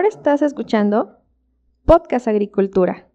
Ahora estás escuchando Podcast Agricultura.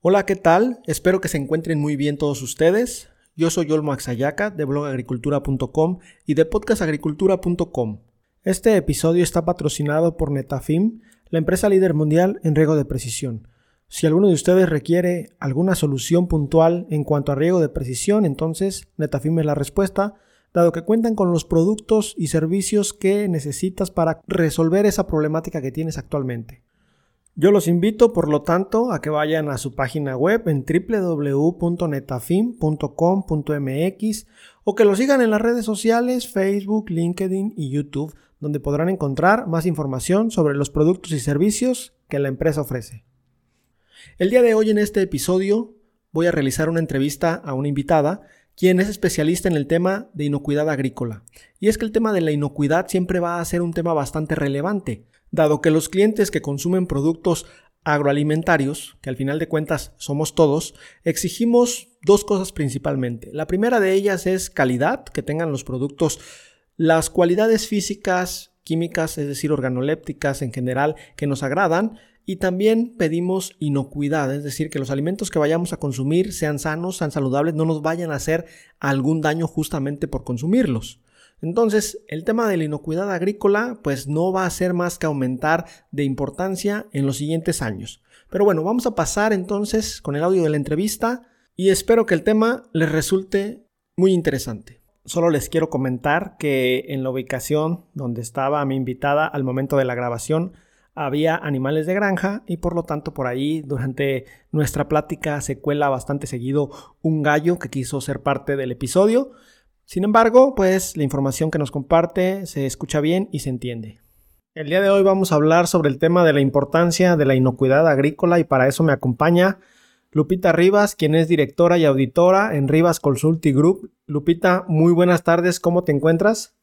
Hola, ¿qué tal? Espero que se encuentren muy bien todos ustedes. Yo soy Olmo Axayaca de blogagricultura.com y de podcastagricultura.com. Este episodio está patrocinado por Netafim, la empresa líder mundial en riego de precisión. Si alguno de ustedes requiere alguna solución puntual en cuanto a riego de precisión, entonces Netafim es la respuesta, dado que cuentan con los productos y servicios que necesitas para resolver esa problemática que tienes actualmente. Yo los invito, por lo tanto, a que vayan a su página web en www.netafim.com.mx o que lo sigan en las redes sociales Facebook, LinkedIn y YouTube, donde podrán encontrar más información sobre los productos y servicios que la empresa ofrece. El día de hoy en este episodio voy a realizar una entrevista a una invitada quien es especialista en el tema de inocuidad agrícola. Y es que el tema de la inocuidad siempre va a ser un tema bastante relevante, dado que los clientes que consumen productos agroalimentarios, que al final de cuentas somos todos, exigimos dos cosas principalmente. La primera de ellas es calidad, que tengan los productos las cualidades físicas, químicas, es decir, organolépticas en general, que nos agradan, y también pedimos inocuidad, es decir, que los alimentos que vayamos a consumir sean sanos, sean saludables, no nos vayan a hacer algún daño justamente por consumirlos. Entonces, el tema de la inocuidad agrícola pues no va a ser más que aumentar de importancia en los siguientes años. Pero bueno, vamos a pasar entonces con el audio de la entrevista y espero que el tema les resulte muy interesante. Solo les quiero comentar que en la ubicación donde estaba mi invitada al momento de la grabación había animales de granja y por lo tanto por ahí durante nuestra plática se cuela bastante seguido un gallo que quiso ser parte del episodio. Sin embargo, pues la información que nos comparte se escucha bien y se entiende. El día de hoy vamos a hablar sobre el tema de la importancia de la inocuidad agrícola y para eso me acompaña Lupita Rivas, quien es directora y auditora en Rivas Consulting Group. Lupita, muy buenas tardes, ¿cómo te encuentras?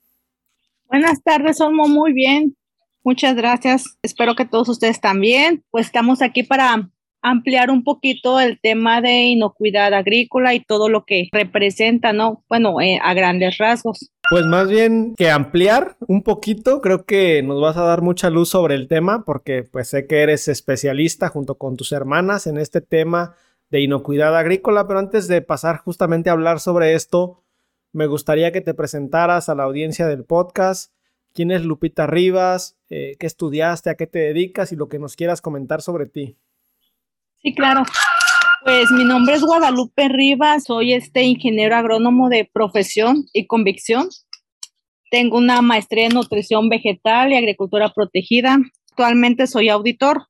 Buenas tardes, Olmo, muy bien. Muchas gracias. Espero que todos ustedes también. Pues estamos aquí para ampliar un poquito el tema de inocuidad agrícola y todo lo que representa, ¿no? Bueno, eh, a grandes rasgos. Pues más bien que ampliar un poquito, creo que nos vas a dar mucha luz sobre el tema porque pues sé que eres especialista junto con tus hermanas en este tema de inocuidad agrícola, pero antes de pasar justamente a hablar sobre esto, me gustaría que te presentaras a la audiencia del podcast. ¿Quién es Lupita Rivas? Eh, ¿Qué estudiaste? ¿A qué te dedicas? Y lo que nos quieras comentar sobre ti. Sí, claro. Pues mi nombre es Guadalupe Rivas, soy este ingeniero agrónomo de profesión y convicción. Tengo una maestría en nutrición vegetal y agricultura protegida. Actualmente soy auditor.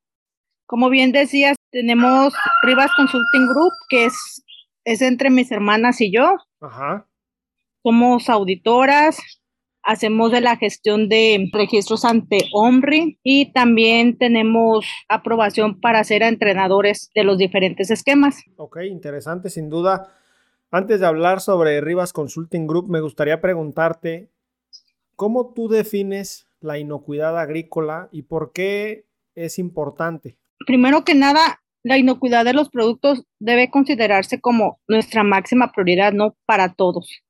Como bien decías, tenemos Rivas Consulting Group, que es, es entre mis hermanas y yo. Ajá. Somos auditoras, hacemos de la gestión de registros ante OMRI y también tenemos aprobación para ser entrenadores de los diferentes esquemas. Ok, interesante, sin duda. Antes de hablar sobre Rivas Consulting Group, me gustaría preguntarte, ¿cómo tú defines la inocuidad agrícola y por qué es importante? Primero que nada, la inocuidad de los productos debe considerarse como nuestra máxima prioridad, ¿no? Para todos.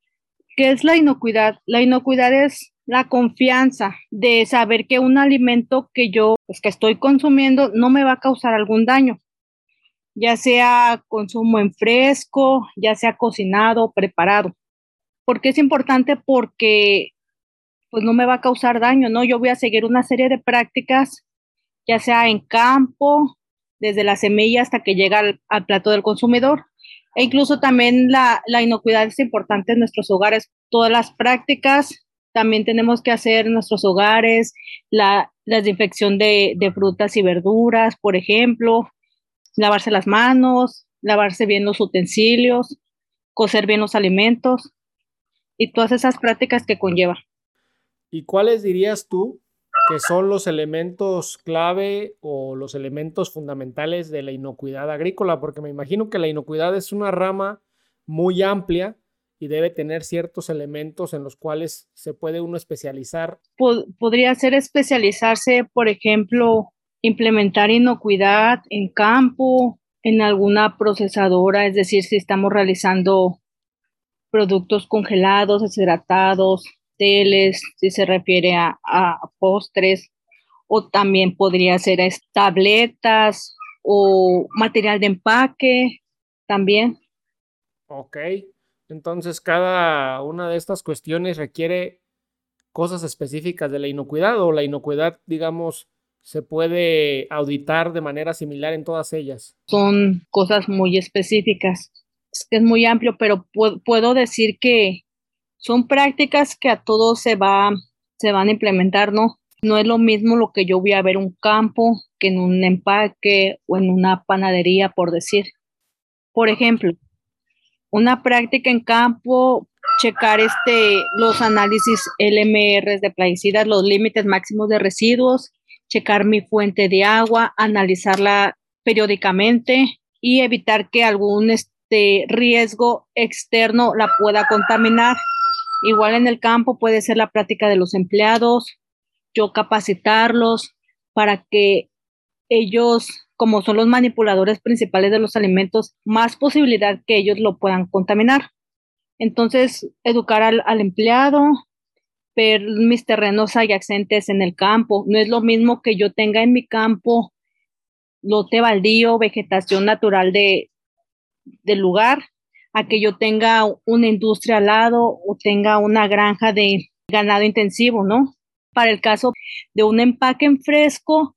¿Qué es la inocuidad? La inocuidad es la confianza de saber que un alimento que yo pues, que estoy consumiendo no me va a causar algún daño, ya sea consumo en fresco, ya sea cocinado, preparado. ¿Por qué es importante? Porque pues no me va a causar daño, ¿no? Yo voy a seguir una serie de prácticas, ya sea en campo, desde la semilla hasta que llega al plato del consumidor. E incluso también la, inocuidad es importante en nuestros hogares. Todas las prácticas también tenemos que hacer en nuestros hogares, la, desinfección de, de, frutas y verduras, por ejemplo, lavarse las manos, lavarse bien los utensilios, cocer bien los alimentos y todas esas prácticas que conlleva. ¿Y cuáles dirías tú que son los elementos clave o los elementos fundamentales de la inocuidad agrícola, porque me imagino que la inocuidad es una rama muy amplia y debe tener ciertos elementos en los cuales se puede uno especializar. podría ser especializarse, por ejemplo, implementar inocuidad en campo, en alguna procesadora, es decir, si estamos realizando productos congelados, deshidratados, si se refiere a, postres, o también podría ser tabletas o material de empaque también. Ok, entonces cada una de estas cuestiones requiere cosas específicas de la inocuidad o la inocuidad, digamos, se puede auditar de manera similar en todas ellas. Son cosas muy específicas. Es que es muy amplio, pero puedo decir que son prácticas que a todos se va se van a implementar, ¿no? No es lo mismo lo que yo voy a ver un campo que en un empaque o en una panadería, por decir. Por ejemplo, una práctica en campo, checar este, los análisis LMR de plaguicidas, los límites máximos de residuos, checar mi fuente de agua, analizarla periódicamente y evitar que algún este, riesgo externo la pueda contaminar. Igual en el campo puede ser la práctica de los empleados, yo capacitarlos para que ellos, como son los manipuladores principales de los alimentos, más posibilidad que ellos lo puedan contaminar. Entonces, educar al, empleado, ver mis terrenos adyacentes en el campo. No es lo mismo que yo tenga en mi campo lote baldío, vegetación natural de, del lugar, a que yo tenga una industria al lado o tenga una granja de ganado intensivo, ¿no? Para el caso de un empaque en fresco,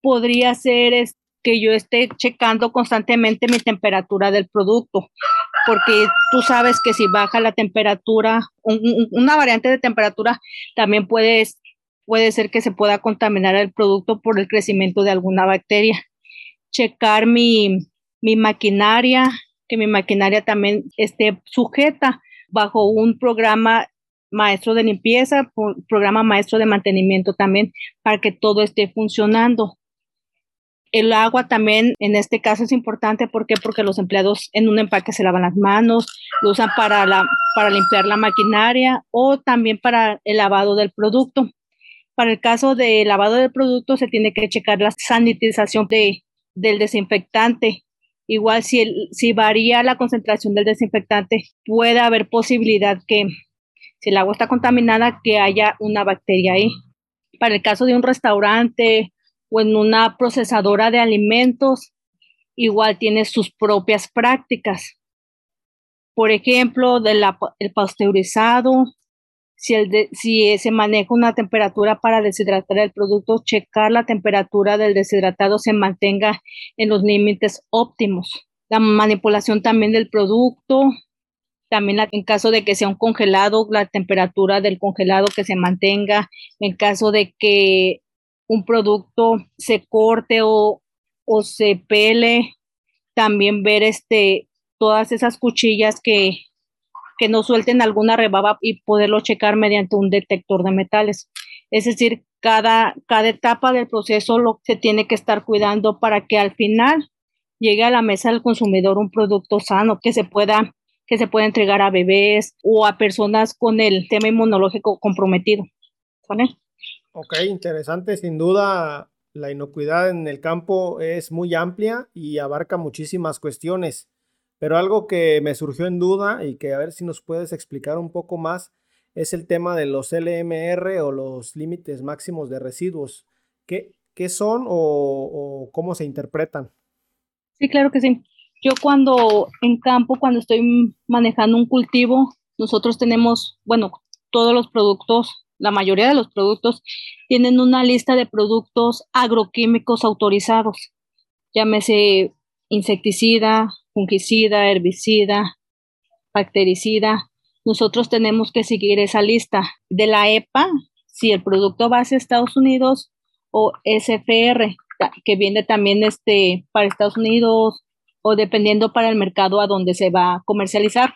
podría ser que yo esté checando constantemente mi temperatura del producto, porque tú sabes que si baja la temperatura, una variante de temperatura también puede, puede ser que se pueda contaminar el producto por el crecimiento de alguna bacteria. Checar mi, mi maquinaria, que mi maquinaria también esté sujeta bajo un programa maestro de limpieza, programa maestro de mantenimiento también, para que todo esté funcionando. El agua también en este caso es importante, ¿por qué? Porque los empleados en un empaque se lavan las manos, lo usan para, la, para limpiar la maquinaria o también para el lavado del producto. Para el caso de lavado del producto se tiene que checar la sanitización de, del desinfectante. Igual si, si varía la concentración del desinfectante, puede haber posibilidad que si el agua está contaminada, que haya una bacteria ahí. Para el caso de un restaurante o en una procesadora de alimentos, igual tiene sus propias prácticas. Por ejemplo, del el pasteurizado, si, el si se maneja una temperatura para deshidratar el producto, checar la temperatura del deshidratado se mantenga en los límites óptimos. La manipulación también del producto, también en caso de que sea un congelado, la temperatura del congelado que se mantenga, en caso de que un producto se corte o, o se pele, también ver este, todas esas cuchillas que, que no suelten alguna rebaba y poderlo checar mediante un detector de metales. Es decir, cada, cada etapa del proceso lo se tiene que estar cuidando para que al final llegue a la mesa del consumidor un producto sano que se pueda que se pueda entregar a bebés o a personas con el tema inmunológico comprometido. ¿Vale? Ok, interesante. Sin duda, la inocuidad en el campo es muy amplia y abarca muchísimas cuestiones. Pero algo que me surgió en duda y que a ver si nos puedes explicar un poco más es el tema de los LMR o los límites máximos de residuos. ¿Qué, qué son o, o, cómo se interpretan? Sí, claro que sí. Yo cuando en campo, cuando estoy manejando un cultivo, nosotros tenemos, bueno, todos los productos la mayoría de los productos tienen una lista de productos agroquímicos autorizados, llámese insecticida, fungicida, herbicida, bactericida. Nosotros tenemos que seguir esa lista de la EPA, si el producto va hacia Estados Unidos, o SFR, que viene también este, para Estados Unidos o dependiendo para el mercado a donde se va a comercializar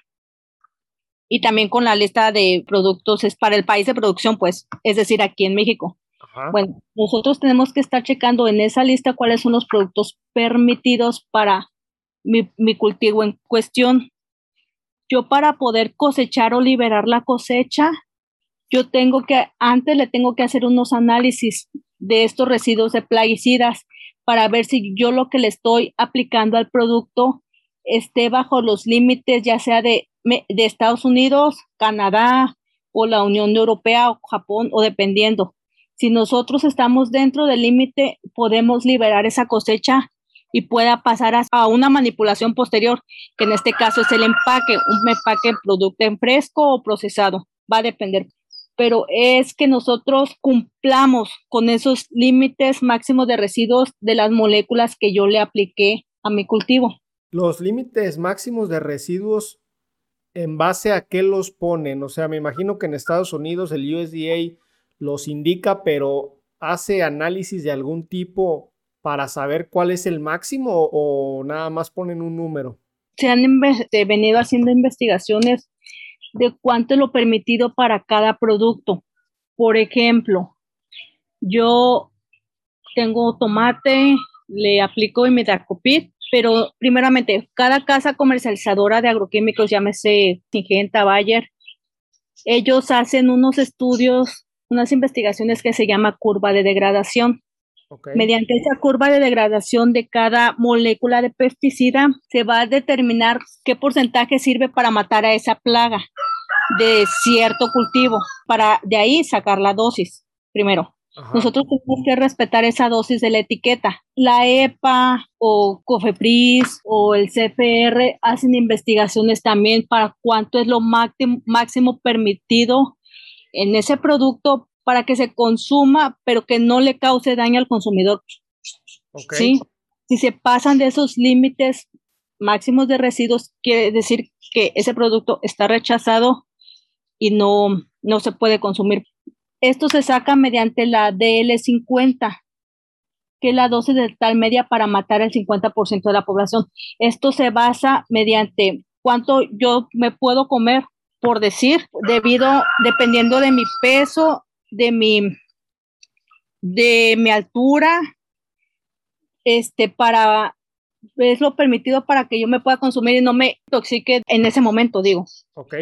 y también con la lista de productos es para el país de producción, pues, es decir, aquí en México. Bueno, nosotros tenemos que estar checando en esa lista cuáles son los productos permitidos para mi, mi cultivo en cuestión. Yo para poder cosechar o liberar la cosecha, yo tengo que, antes le tengo que hacer unos análisis de estos residuos de plaguicidas para ver si yo lo que le estoy aplicando al producto esté bajo los límites ya sea de, de Estados Unidos, Canadá o la Unión Europea o Japón o dependiendo. Si nosotros estamos dentro del límite, podemos liberar esa cosecha y pueda pasar a, una manipulación posterior, que en este caso es el empaque, un empaque producto en fresco o procesado, va a depender. Pero es que nosotros cumplamos con esos límites máximos de residuos de las moléculas que yo le apliqué a mi cultivo. Los límites máximos de residuos, ¿en base a qué los ponen? O sea, me imagino que en Estados Unidos el USDA los indica, pero hace análisis de algún tipo para saber cuál es el máximo o, nada más ponen un número? Se han venido haciendo investigaciones de cuánto es lo permitido para cada producto. Por ejemplo, yo tengo tomate, le aplico imidacloprid, pero primeramente, cada casa comercializadora de agroquímicos, llámese Singenta, Bayer, ellos hacen unos estudios, unas investigaciones que se llama curva de degradación. Mediante esa curva de degradación de cada molécula de pesticida, se va a determinar qué porcentaje sirve para matar a esa plaga de cierto cultivo, para de ahí sacar la dosis primero. Nosotros tenemos que respetar esa dosis de la etiqueta. La EPA o COFEPRIS o el CFR hacen investigaciones también para cuánto es lo máximo, máximo permitido en ese producto para que se consuma, pero que no le cause daño al consumidor. ¿Sí? Si se pasan de esos límites máximos de residuos, quiere decir que ese producto está rechazado y no, no se puede consumir. Esto se saca mediante la DL50, que es la dosis de tal media para matar el 50% de la población. Esto se basa mediante cuánto yo me puedo comer, por decir, debido, dependiendo de mi peso de mi, de mi altura, este, para, es lo permitido para que yo me pueda consumir y no me intoxique en ese momento, digo. Ok.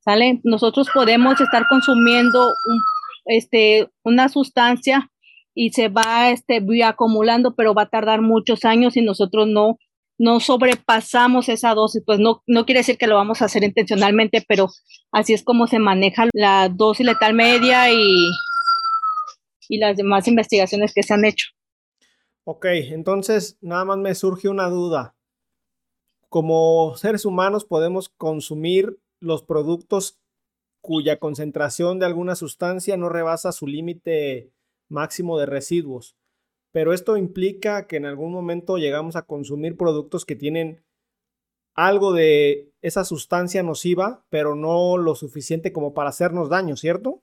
¿Sale? Nosotros podemos estar consumiendo un, este, una sustancia y se va este, acumulando, pero va a tardar muchos años y nosotros no, no sobrepasamos esa dosis, pues no, no quiere decir que lo vamos a hacer intencionalmente, pero así es como se maneja la dosis letal media y, y las demás investigaciones que se han hecho. Ok, entonces nada más me surge una duda. Como seres humanos podemos consumir los productos cuya concentración de alguna sustancia no rebasa su límite máximo de residuos pero esto implica que en algún momento llegamos a consumir productos que tienen algo de esa sustancia nociva, pero no lo suficiente como para hacernos daño, ¿cierto?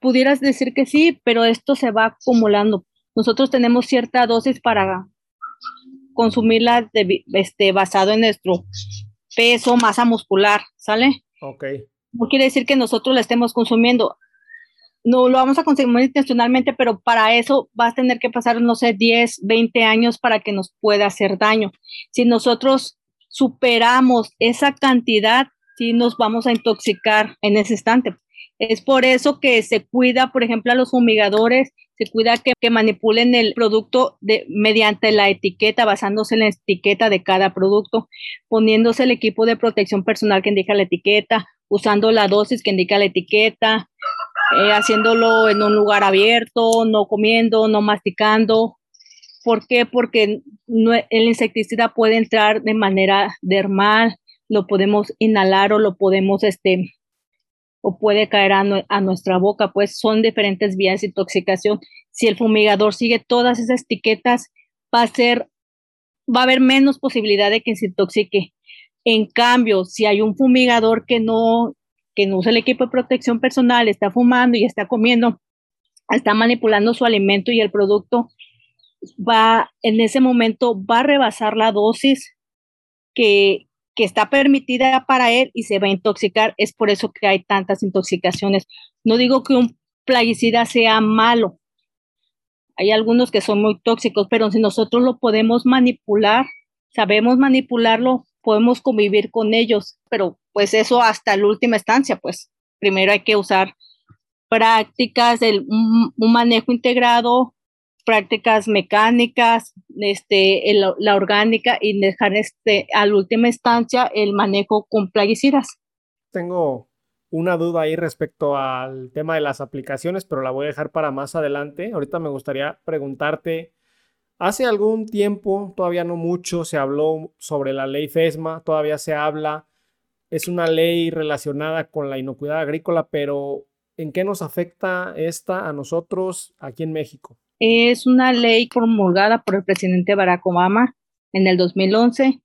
Pudieras decir que sí, pero esto se va acumulando. Nosotros tenemos cierta dosis para consumirla este, basado en nuestro peso, masa muscular, ¿sale? Ok. No quiere decir que nosotros la estemos consumiendo no lo vamos a consumir intencionalmente, pero para eso vas a tener que pasar, no sé, 10, 20 años para que nos pueda hacer daño. Si nosotros superamos esa cantidad, sí nos vamos a intoxicar en ese instante. Es por eso que se cuida, por ejemplo, a los fumigadores, se cuida que, que manipulen el producto de, mediante la etiqueta, basándose en la etiqueta de cada producto, poniéndose el equipo de protección personal que indica la etiqueta, usando la dosis que indica la etiqueta, eh, haciéndolo en un lugar abierto, no comiendo, no masticando. ¿Por qué? Porque el insecticida puede entrar de manera dermal, lo podemos inhalar o lo podemos, este, o puede caer a, a nuestra boca, pues son diferentes vías de intoxicación. Si el fumigador sigue todas esas etiquetas, va a ser, va a haber menos posibilidad de que se intoxique. En cambio, si hay un fumigador que no que no usa el equipo de protección personal, está fumando y está comiendo, está manipulando su alimento y el producto va, en ese momento, va a rebasar la dosis que, que está permitida para él y se va a intoxicar. Es por eso que hay tantas intoxicaciones. No digo que un plaguicida sea malo. Hay algunos que son muy tóxicos, pero si nosotros lo podemos manipular, sabemos manipularlo, podemos convivir con ellos, pero pues eso hasta la última estancia, pues primero hay que usar prácticas, del, un, manejo integrado prácticas mecánicas, este, el, la orgánica y dejar este, a la última instancia el manejo con plaguicidas. Tengo una duda ahí respecto al tema de las aplicaciones, pero la voy a dejar para más adelante. Ahorita me gustaría preguntarte, hace algún tiempo, todavía no mucho, se habló sobre la ley FESMA, todavía se habla, es una ley relacionada con la inocuidad agrícola, pero ¿en qué nos afecta esta a nosotros aquí en México? Es una ley promulgada por el presidente Barack Obama en el 2011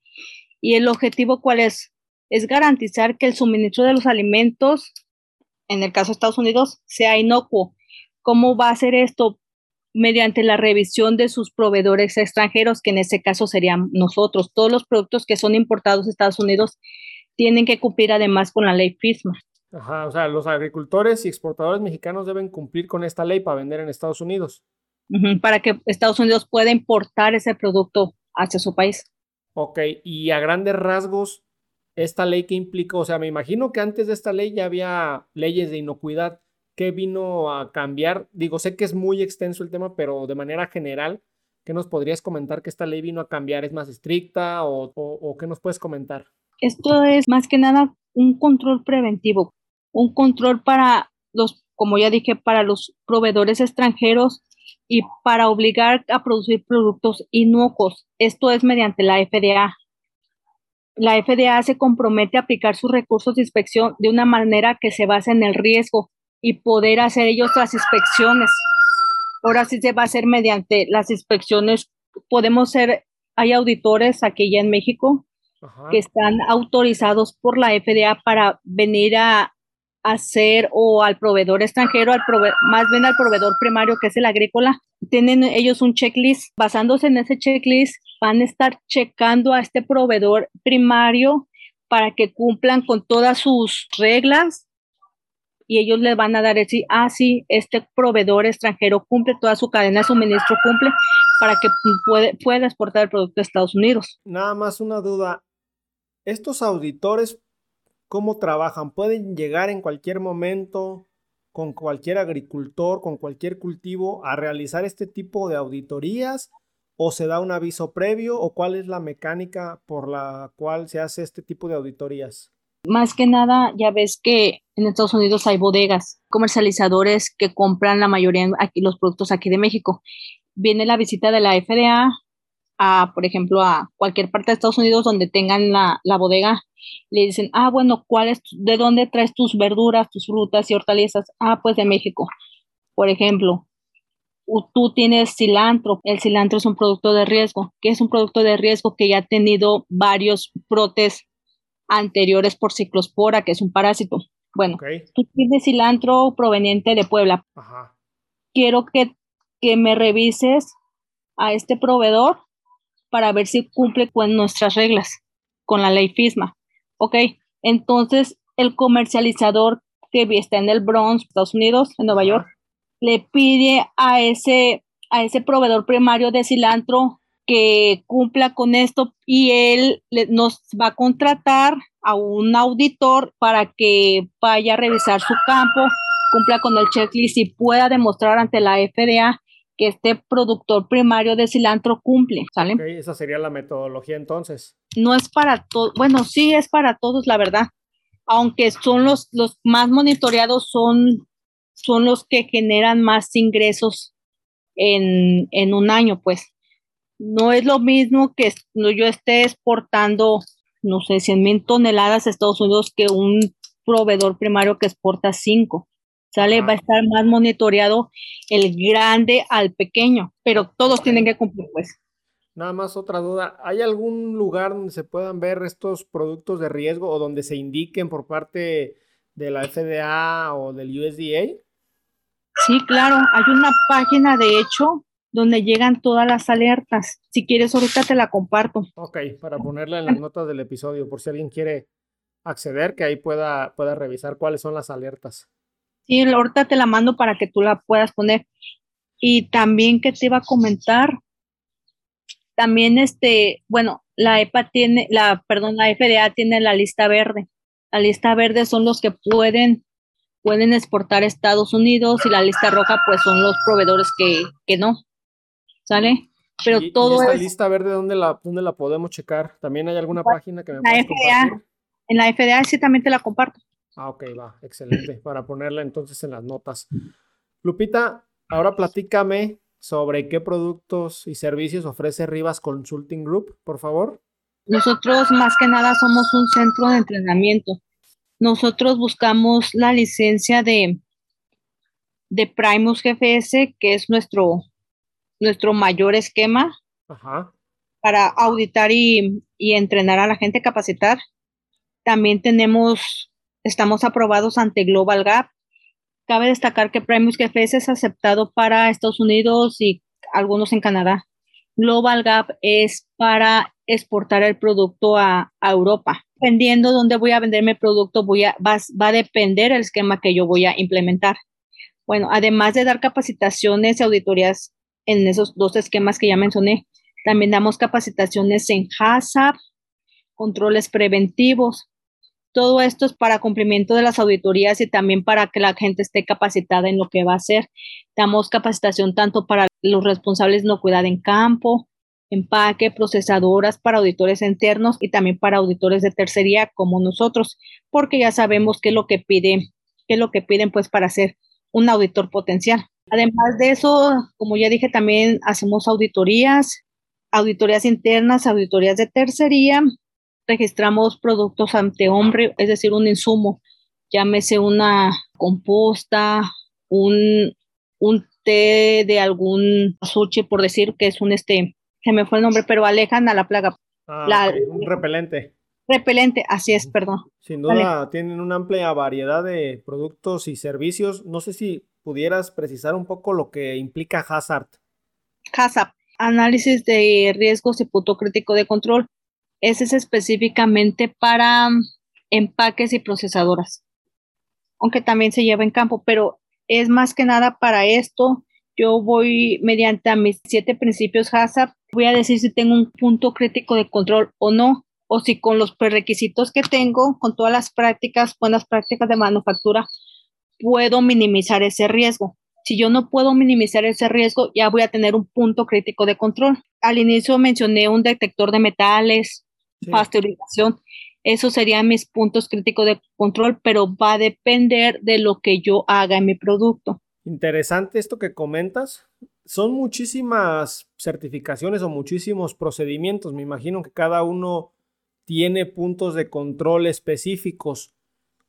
y el objetivo cuál es? es garantizar que el suministro de los alimentos, en el caso de Estados Unidos, sea inocuo. ¿Cómo va a ser esto? Mediante la revisión de sus proveedores extranjeros, que en este caso serían nosotros. Todos los productos que son importados a Estados Unidos tienen que cumplir además con la ley FISMA. Ajá, o sea, los agricultores y exportadores mexicanos deben cumplir con esta ley para vender en Estados Unidos. para que Estados Unidos pueda importar ese producto hacia su país. Ok, y a grandes rasgos, esta ley que implicó, o sea, me imagino que antes de esta ley ya había leyes de inocuidad. ¿Qué vino a cambiar? Digo, sé que es muy extenso el tema, pero de manera general, ¿qué nos podrías comentar que esta ley vino a cambiar? ¿Es más estricta o, qué nos puedes comentar? Esto es más que nada un control preventivo, un control para los, como ya dije, para los proveedores extranjeros y para obligar a producir productos inocuos. Esto es mediante la FDA, la FDA se compromete a aplicar sus recursos de inspección de una manera que se base en el riesgo y poder hacer ellos las inspecciones. Ahora sí se va a hacer mediante las inspecciones. Podemos ser, hay auditores aquí ya en México que están autorizados por la FDA para venir a hacer o al proveedor extranjero, al más bien al proveedor primario que es el agrícola. Tienen ellos un checklist. Basándose en ese checklist, van a estar checando a este proveedor primario para que cumplan con todas sus reglas y ellos le van a dar decir, ah, sí, este proveedor extranjero cumple toda su cadena de suministro, cumple para que puede, pueda exportar el producto a Estados Unidos. Nada más una duda. ¿Estos auditores cómo trabajan? ¿Pueden llegar en cualquier momento con cualquier agricultor, con cualquier cultivo a realizar este tipo de auditorías? o se da un aviso previo o cuál es la mecánica por la cual se hace este tipo de auditorías? Más que nada, ya ves que en Estados Unidos hay bodegas, comercializadores que compran la mayoría aquí los productos aquí de México. Viene la visita de la FDA a, por ejemplo, a cualquier parte de Estados Unidos donde tengan la, bodega. Le dicen, ah, bueno, ¿cuál es, ¿de dónde traes tus verduras, tus frutas y hortalizas? Ah, pues de México. Por ejemplo, tú tienes cilantro. El cilantro es un producto de riesgo. que es un producto de riesgo que ya ha tenido varios brotes anteriores por ciclospora, que es un parásito? Bueno, tú tienes cilantro proveniente de Puebla. Quiero que, que me revises a este proveedor para ver si cumple con nuestras reglas, con la ley FISMA. Ok, entonces el comercializador que está en el Bronx, Estados Unidos, en Nueva York, le pide a ese, a ese proveedor primario de cilantro que cumpla con esto y él nos va a contratar a un auditor para que vaya a revisar su campo, cumpla con el checklist y pueda demostrar ante la FDA que este productor primario de cilantro cumple, ¿sale? esa sería la metodología entonces. No es para todos, bueno, sí es para todos, la verdad, aunque son los, los más monitoreados son son los que generan más ingresos en, en un año, pues. No es lo mismo que yo esté exportando, no sé, 100 mil toneladas a Estados Unidos que un proveedor primario que exporta 5. ¿Sale? Va a estar más monitoreado el grande al pequeño, pero todos tienen que cumplir, pues. Nada más otra duda. ¿Hay algún lugar donde se puedan ver estos productos de riesgo o donde se indiquen por parte de la FDA o del USDA? Sí, claro, hay una página de hecho donde llegan todas las alertas. Si quieres, ahorita te la comparto. Ok, para ponerla en las notas del episodio, por si alguien quiere acceder, que ahí pueda, pueda revisar cuáles son las alertas. Sí, ahorita te la mando para que tú la puedas poner. Y también que te iba a comentar, también este, bueno, la EPA tiene, la, perdón, la FDA tiene la lista verde. La lista verde son los que pueden pueden exportar a Estados Unidos y la lista roja pues son los proveedores que, que no. ¿Sale? Pero y, todo y esta es lista, a ver de dónde la, dónde la podemos checar. ¿También hay alguna página que me la puedas FDA. compartir? en la FDA, sí también te la comparto. Ah, ok, va, excelente. Para ponerla entonces en las notas. Lupita, ahora platícame sobre qué productos y servicios ofrece Rivas Consulting Group, por favor. Nosotros más que nada somos un centro de entrenamiento. Nosotros buscamos la licencia de, de Primus GFS, que es nuestro, nuestro mayor esquema Ajá. para auditar y, y entrenar a la gente, capacitar. También tenemos, estamos aprobados ante Global Gap. Cabe destacar que Primus GFS es aceptado para Estados Unidos y algunos en Canadá. Global Gap es para exportar el producto a, a Europa. Dependiendo dónde voy a vender mi producto, voy a, va, va, a depender el esquema que yo voy a implementar. Bueno, además de dar capacitaciones y auditorías en esos dos esquemas que ya mencioné, también damos capacitaciones en HACCP, controles preventivos. Todo esto es para cumplimiento de las auditorías y también para que la gente esté capacitada en lo que va a hacer. Damos capacitación tanto para los responsables de inocuidad en campo, empaque, procesadoras para auditores internos y también para auditores de tercería como nosotros, porque ya sabemos qué es lo que pide, qué es lo que piden pues para ser un auditor potencial. Además de eso, como ya dije, también hacemos auditorías, auditorías internas, auditorías de tercería, registramos productos ante hombre, es decir, un insumo, llámese una composta, un, un té de algún sushi, por decir que es un este, se me fue el nombre, pero alejan a la plaga. Ah, La- Un repelente. Repelente, así es, perdón. Sin duda tienen una amplia variedad de productos y servicios. No sé si pudieras precisar un poco lo que implica Hazard. HACCP, análisis de riesgos y punto crítico de control. Ese es específicamente para mm, empaques y procesadoras, aunque también se lleva en campo, pero es más que nada para esto. Yo voy mediante a mis siete principios HACCP, voy a decir si tengo un punto crítico de control o no, o si con los prerequisitos que tengo, con todas las prácticas, buenas prácticas de manufactura, puedo minimizar ese riesgo. Si yo no puedo minimizar ese riesgo, ya voy a tener un punto crítico de control. Al inicio mencioné un detector de metales, Sí. pasteurización. Esos serían mis puntos críticos de control, pero va a depender de lo que yo haga en mi producto. Interesante esto que comentas. Son muchísimas certificaciones o muchísimos procedimientos. Me imagino que cada uno tiene puntos de control específicos.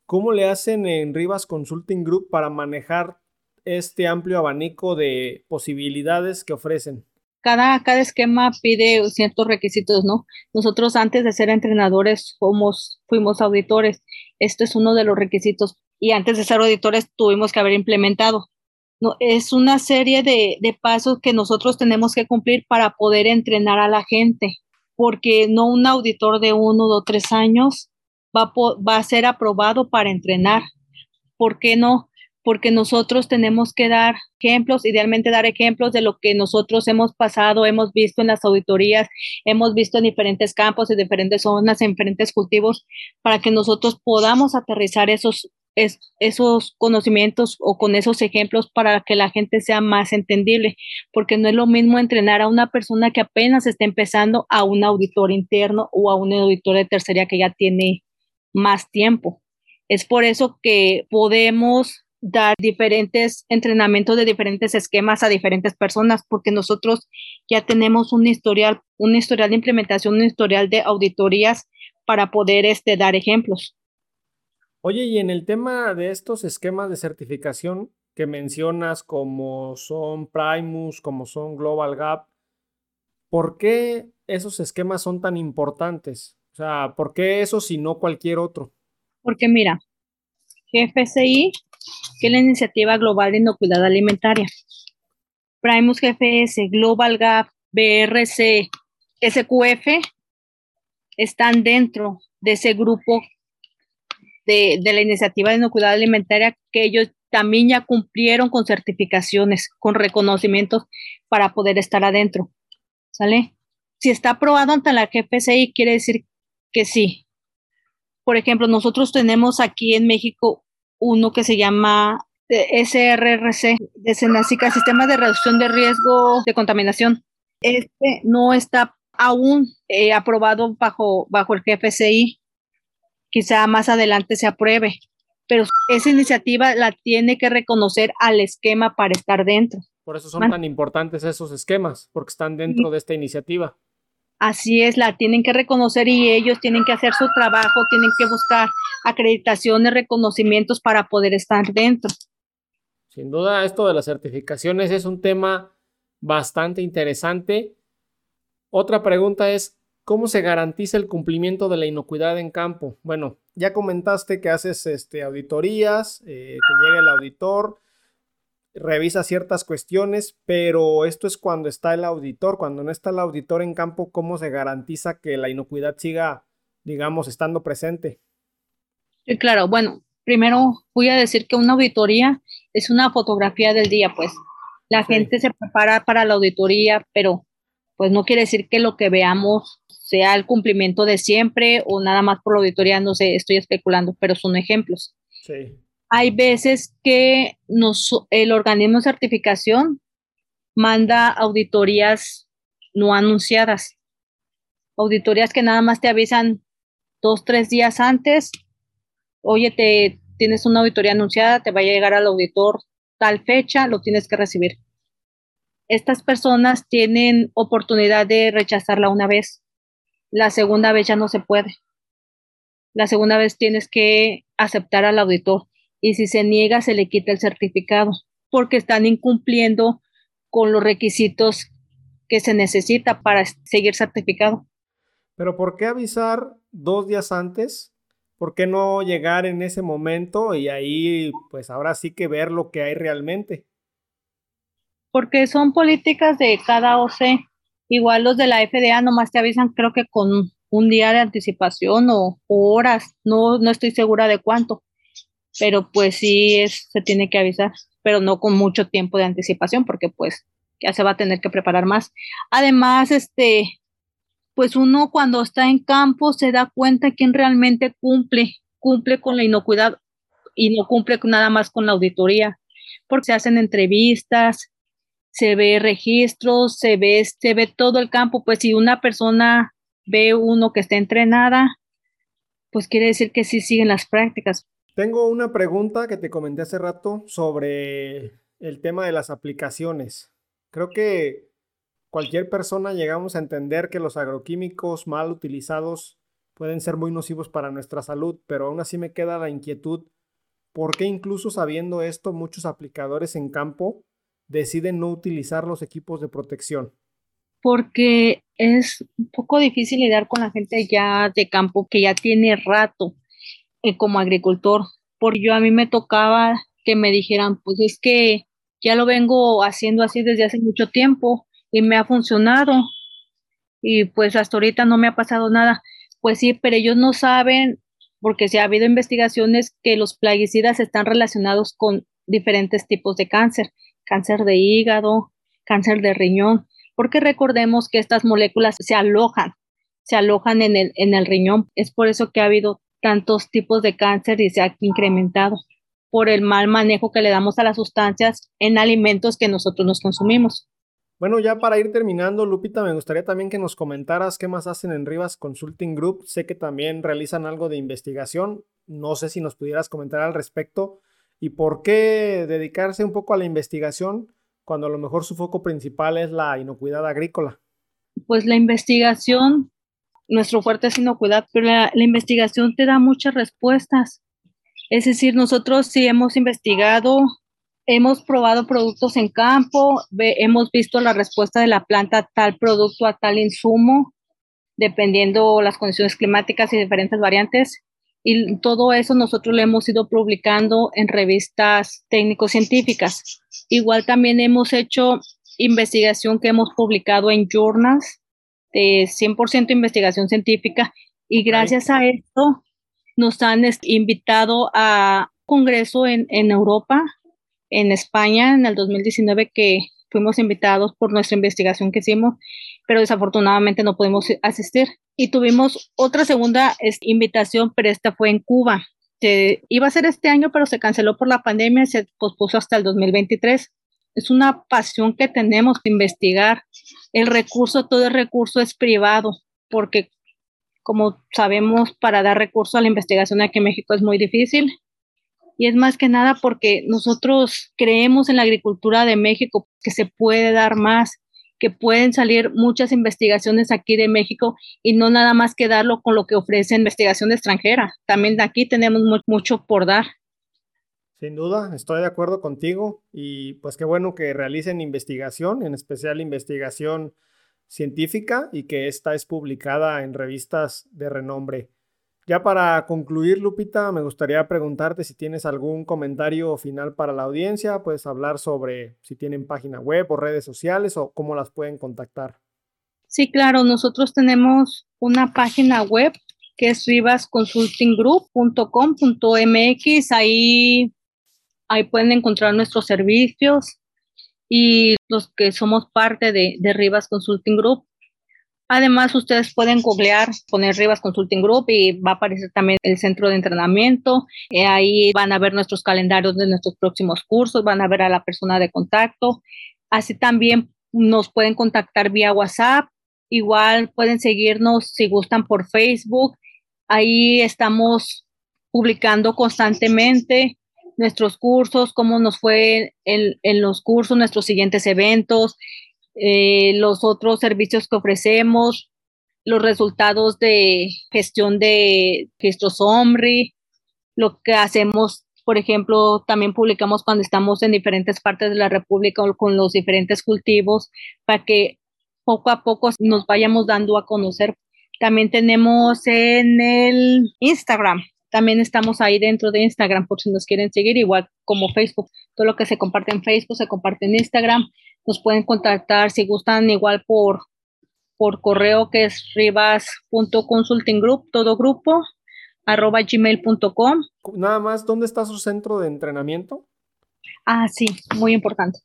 ¿Cómo le hacen en Rivas Consulting Group para manejar este amplio abanico de posibilidades que ofrecen? Cada, esquema pide ciertos requisitos, ¿no? Nosotros antes de ser entrenadores fuimos, fuimos auditores. Este es uno de los requisitos. Y antes de ser auditores tuvimos que haber implementado. No, es una serie de, de pasos que nosotros tenemos que cumplir para poder entrenar a la gente, porque no un auditor de uno o tres años va a, ser aprobado para entrenar. ¿Por qué no? Porque nosotros tenemos que dar ejemplos, idealmente dar ejemplos de lo que nosotros hemos pasado, hemos visto en las auditorías, hemos visto en diferentes campos, en diferentes zonas, en diferentes cultivos, para que nosotros podamos aterrizar esos, es- esos conocimientos o con esos ejemplos para que la gente sea más entendible, porque no es lo mismo entrenar a una persona que apenas está empezando a un auditor interno o a un auditor de tercería que ya tiene más tiempo. Es por eso que podemos dar diferentes entrenamientos de diferentes esquemas a diferentes personas, porque nosotros ya tenemos un historial, un historial de implementación, un historial de auditorías para poder este, dar ejemplos. Oye, y en el tema de estos esquemas de certificación que mencionas, como son Primus, como son Global Gap, ¿por qué esos esquemas son tan importantes? O sea, ¿por qué esos y no cualquier otro? Porque mira, GFCI, que es la Iniciativa Global de Inocuidad Alimentaria, Primus GFS, Global Gap, BRC, SQF, están dentro de ese grupo de, de la Iniciativa de Inocuidad Alimentaria que ellos también ya cumplieron con certificaciones, con reconocimientos para poder estar adentro. ¿Sale? Si está aprobado ante la GFCI, quiere decir que sí. Por ejemplo, nosotros tenemos aquí en México uno que se llama SRRC, de SENACICA, Sistema de Reducción de Riesgo de Contaminación. Este no está aún eh, aprobado bajo, bajo el GFCI. Quizá más adelante se apruebe, pero esa iniciativa la tiene que reconocer al esquema para estar dentro. Por eso son tan importantes esos esquemas, porque están dentro de esta iniciativa. Así es, la tienen que reconocer y ellos tienen que hacer su trabajo, tienen que buscar acreditaciones, reconocimientos para poder estar dentro. Sin duda, esto de las certificaciones es un tema bastante interesante. Otra pregunta es, ¿cómo se garantiza el cumplimiento de la inocuidad en campo? Bueno, ya comentaste que haces este, auditorías, eh, que llega el auditor, revisa ciertas cuestiones, pero esto es cuando está el auditor, cuando no está el auditor en campo, ¿cómo se garantiza que la inocuidad siga, digamos, estando presente? Sí, claro, bueno, primero voy a decir que una auditoría es una fotografía del día, pues la gente se prepara para la auditoría, pero pues no quiere decir que lo que veamos sea el cumplimiento de siempre o nada más por la auditoría, no sé, estoy especulando, pero son ejemplos. Sí hay veces que el organismo de certificación manda auditorías no anunciadas, auditorías que nada más te avisan dos, tres días antes, oye, te, tienes una auditoría anunciada, te va a llegar al auditor tal fecha, lo tienes que recibir. Estas personas tienen oportunidad de rechazarla una vez, la segunda vez ya no se puede. La segunda vez tienes que aceptar al auditor y si se niega se le quita el certificado porque están incumpliendo con los requisitos que se necesita para seguir certificado. Pero ¿por qué avisar dos días antes? ¿Por qué no llegar en ese momento y ahí pues ahora sí que ver lo que hay realmente? Porque son políticas de cada OC. Igual los de la FDA nomás te avisan creo que con un día de anticipación o, horas, no, no estoy segura de cuánto pero pues sí es, se tiene que avisar, pero no con mucho tiempo de anticipación, porque pues ya se va a tener que preparar más. Además, este, pues uno cuando está en campo se da cuenta quién realmente cumple, cumple con la inocuidad y no cumple nada más con la auditoría, porque se hacen entrevistas, se ve registros, se ve, se ve todo el campo, pues si una persona ve uno que está entrenada, pues quiere decir que sí siguen las prácticas. Tengo una pregunta que te comenté hace rato sobre el tema de las aplicaciones. Creo que cualquier persona llegamos a entender que los agroquímicos mal utilizados pueden ser muy nocivos para nuestra salud, pero aún así me queda la inquietud, ¿por qué incluso sabiendo esto muchos aplicadores en campo deciden no utilizar los equipos de protección? Porque es un poco difícil lidiar con la gente ya de campo que ya tiene rato eh, como agricultor, porque yo a mí me tocaba que me dijeran, pues es que ya lo vengo haciendo así desde hace mucho tiempo y me ha funcionado y pues hasta ahorita no me ha pasado nada. Pues sí, pero ellos no saben, porque se ha habido investigaciones que los plaguicidas están relacionados con diferentes tipos de cáncer, cáncer de hígado, cáncer de riñón, porque recordemos que estas moléculas se alojan, se alojan en el, en el riñón. Es por eso que ha habido tantos tipos de cáncer y se ha incrementado por el mal manejo que le damos a las sustancias en alimentos que nosotros nos consumimos. Bueno, ya para ir terminando, Lupita, me gustaría también que nos comentaras qué más hacen en Rivas Consulting Group. Sé que también realizan algo de investigación. No sé si nos pudieras comentar al respecto y por qué dedicarse un poco a la investigación cuando a lo mejor su foco principal es la inocuidad agrícola. Pues la investigación nuestro fuerte es inocuidad, pero la, investigación te da muchas respuestas. Es decir, nosotros sí hemos investigado, hemos probado productos en campo, hemos visto la respuesta de la planta a tal producto, a tal insumo, dependiendo las condiciones climáticas y diferentes variantes. Y todo eso nosotros lo hemos ido publicando en revistas técnico-científicas. Igual también hemos hecho investigación que hemos publicado en journals de 100% investigación científica y gracias a esto nos han invitado a un congreso en, en Europa, en España, en el 2019, que fuimos invitados por nuestra investigación que hicimos, pero desafortunadamente no pudimos asistir. Y tuvimos otra segunda invitación, pero esta fue en Cuba. se iba a ser este año, pero se canceló por la pandemia y se pospuso hasta el 2023. Es una pasión que tenemos de investigar. El recurso, todo el recurso es privado, porque como sabemos, para dar recurso a la investigación aquí en México es muy difícil. Y es más que nada porque nosotros creemos en la agricultura de México, que se puede dar más, que pueden salir muchas investigaciones aquí de México y no nada más quedarlo con lo que ofrece investigación extranjera. También aquí tenemos mucho por dar. Sin duda, estoy de acuerdo contigo y pues qué bueno que realicen investigación, en especial investigación científica y que esta es publicada en revistas de renombre. Ya para concluir, Lupita, me gustaría preguntarte si tienes algún comentario final para la audiencia. Puedes hablar sobre si tienen página web o redes sociales o cómo las pueden contactar. Sí, claro, nosotros tenemos una página web que es rivasconsultinggroup.com.mx. Ahí, ahí pueden encontrar nuestros servicios y los que somos parte de, de Rivas Consulting Group Además, ustedes pueden googlear, poner Rivas Consulting Group y va a aparecer también el centro de entrenamiento. Eh, ahí van a ver nuestros calendarios de nuestros próximos cursos, van a ver a la persona de contacto. Así también nos pueden contactar vía WhatsApp. Igual pueden seguirnos si gustan por Facebook. Ahí estamos publicando constantemente nuestros cursos, cómo nos fue en, en los cursos, nuestros siguientes eventos, eh, los otros servicios que ofrecemos, los resultados de gestión de registros OMRI, lo que hacemos, por ejemplo, también publicamos cuando estamos en diferentes partes de la República con los diferentes cultivos para que poco a poco nos vayamos dando a conocer. También tenemos en el Instagram, también estamos ahí dentro de Instagram por si nos quieren seguir, igual como Facebook. Todo lo que se comparte en Facebook se comparte en Instagram nos pueden contactar si gustan igual por, por correo que es rivas.consultinggroup, todo grupo, arroba gmail.com. Nada más, ¿dónde está su centro de entrenamiento? Ah, sí, muy importante.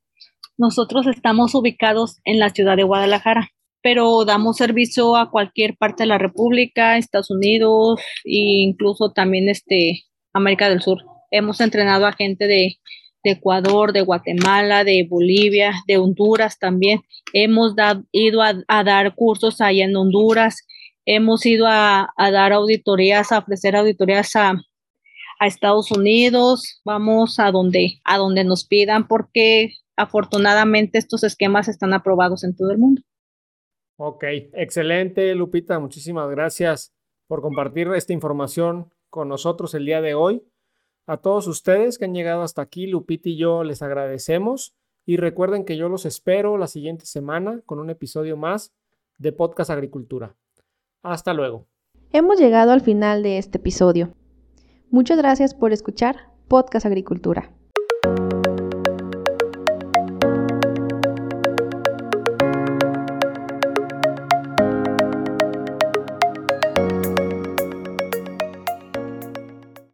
Nosotros estamos ubicados en la ciudad de Guadalajara, pero damos servicio a cualquier parte de la República, Estados Unidos e incluso también este, América del Sur. Hemos entrenado a gente de Ecuador, de Guatemala, de Bolivia, de Honduras también. Hemos ido a, dar cursos allá en Honduras, hemos ido a, dar auditorías, a ofrecer auditorías a, Estados Unidos, vamos a donde, a donde nos pidan porque afortunadamente estos esquemas están aprobados en todo el mundo. Ok, excelente Lupita, muchísimas gracias por compartir esta información con nosotros el día de hoy. A todos ustedes que han llegado hasta aquí, Lupita y yo les agradecemos y recuerden que yo los espero la siguiente semana con un episodio más de Podcast Agricultura. Hasta luego. Hemos llegado al final de este episodio. Muchas gracias por escuchar Podcast Agricultura.